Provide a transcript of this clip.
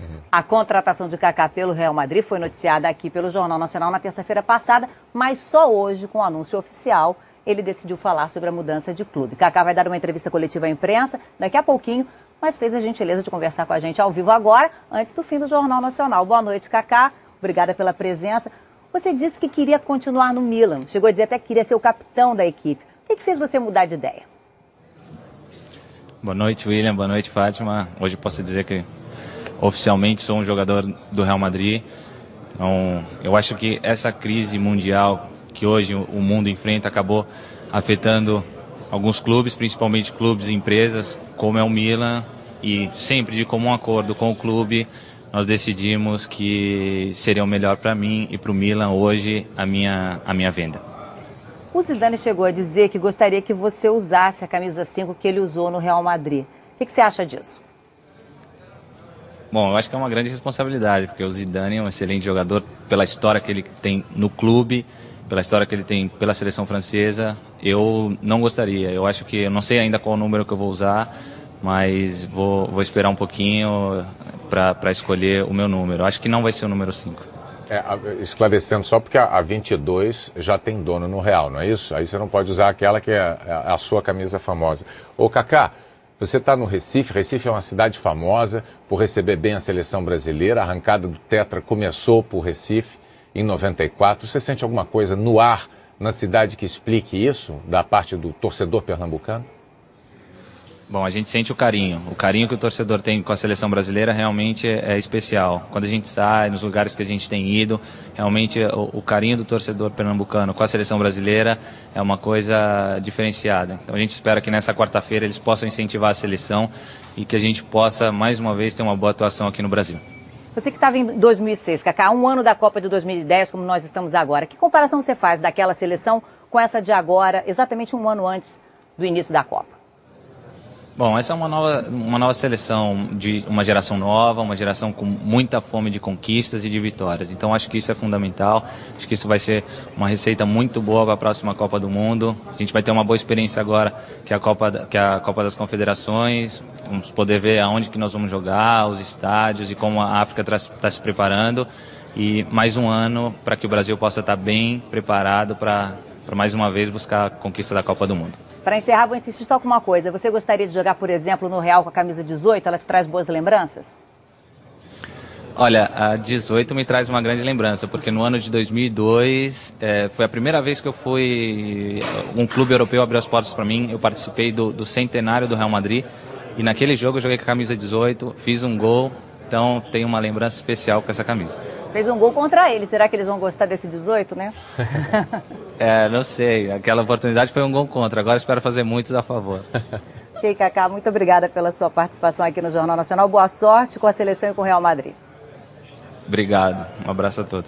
Uhum. A contratação de Kaká pelo Real Madrid foi noticiada aqui pelo Jornal Nacional na terça-feira passada, mas só hoje, com o anúncio oficial, ele decidiu falar sobre a mudança de clube. Kaká vai dar uma entrevista coletiva à imprensa daqui a pouquinho, mas fez a gentileza de conversar com a gente ao vivo agora, antes do fim do Jornal Nacional. Boa noite, Kaká. Obrigada pela presença. Você disse que queria continuar no Milan. Chegou a dizer até que queria ser o capitão da equipe. O que fez você mudar de ideia? Boa noite, William. Boa noite, Fátima. Hoje posso dizer que oficialmente sou um jogador do Real Madrid. Então, eu acho que essa crise mundial que hoje o mundo enfrenta acabou afetando alguns clubes, principalmente clubes e empresas, como é o Milan, e sempre de comum acordo com o clube, nós decidimos que seria o melhor para mim e para o Milan hoje a minha, a minha venda. O Zidane chegou a dizer que gostaria que você usasse a camisa 5 que ele usou no Real Madrid. O que, que você acha disso? Bom, eu acho que é uma grande responsabilidade, porque o Zidane é um excelente jogador pela história que ele tem no clube, pela história que ele tem pela seleção francesa. Eu não gostaria. Eu acho que eu não sei ainda qual número que eu vou usar, mas vou, vou esperar um pouquinho para escolher o meu número. Acho que não vai ser o número 5. É, esclarecendo só porque a, a 22 já tem dono no Real, não é isso? Aí você não pode usar aquela que é a, a sua camisa famosa. Ô Kaká, você está no Recife, Recife é uma cidade famosa por receber bem a seleção brasileira, a arrancada do Tetra começou por Recife em 94. Você sente alguma coisa no ar na cidade que explique isso, da parte do torcedor pernambucano? Bom, a gente sente o carinho. O carinho que o torcedor tem com a seleção brasileira realmente é, é especial. Quando a gente sai, nos lugares que a gente tem ido, realmente o, o, carinho do torcedor pernambucano com a seleção brasileira é uma coisa diferenciada. Então a gente espera que nessa quarta-feira eles possam incentivar a seleção e que a gente possa, mais uma vez, ter uma boa atuação aqui no Brasil. Você que estava em 2006, Kaká, um ano da Copa de 2010, como nós estamos agora, que comparação você faz daquela seleção com essa de agora, exatamente um ano antes do início da Copa? Bom, essa é uma nova, uma nova seleção de uma geração nova, uma geração com muita fome de conquistas e de vitórias. Então acho que isso é fundamental. Acho que isso vai ser uma receita muito boa para a próxima Copa do Mundo. A gente vai ter uma boa experiência agora que é a Copa, que é a Copa das Confederações. Vamos poder ver aonde que nós vamos jogar, os estádios e como a África está tá se preparando. E mais um ano para que o Brasil possa estar tá bem preparado para mais uma vez buscar a conquista da Copa do Mundo. Para encerrar, vou insistir só com uma coisa. Você gostaria de jogar, por exemplo, no Real com a camisa 18? Ela te traz boas lembranças? Olha, a 18 me traz uma grande lembrança, porque no ano de 2002 é, foi a primeira vez que eu fui. Um clube europeu abriu as portas para mim. Eu participei do, do centenário do Real Madrid e naquele jogo eu joguei com a camisa 18, fiz um gol então tem uma lembrança especial com essa camisa. Fez um gol contra ele, será que eles vão gostar desse 18, né? é, não sei. Aquela oportunidade foi um gol contra, agora espero fazer muitos a favor. Ok, Kaká, muito obrigada pela sua participação aqui no Jornal Nacional. Boa sorte com a seleção e com o Real Madrid. Obrigado. Um abraço a todos.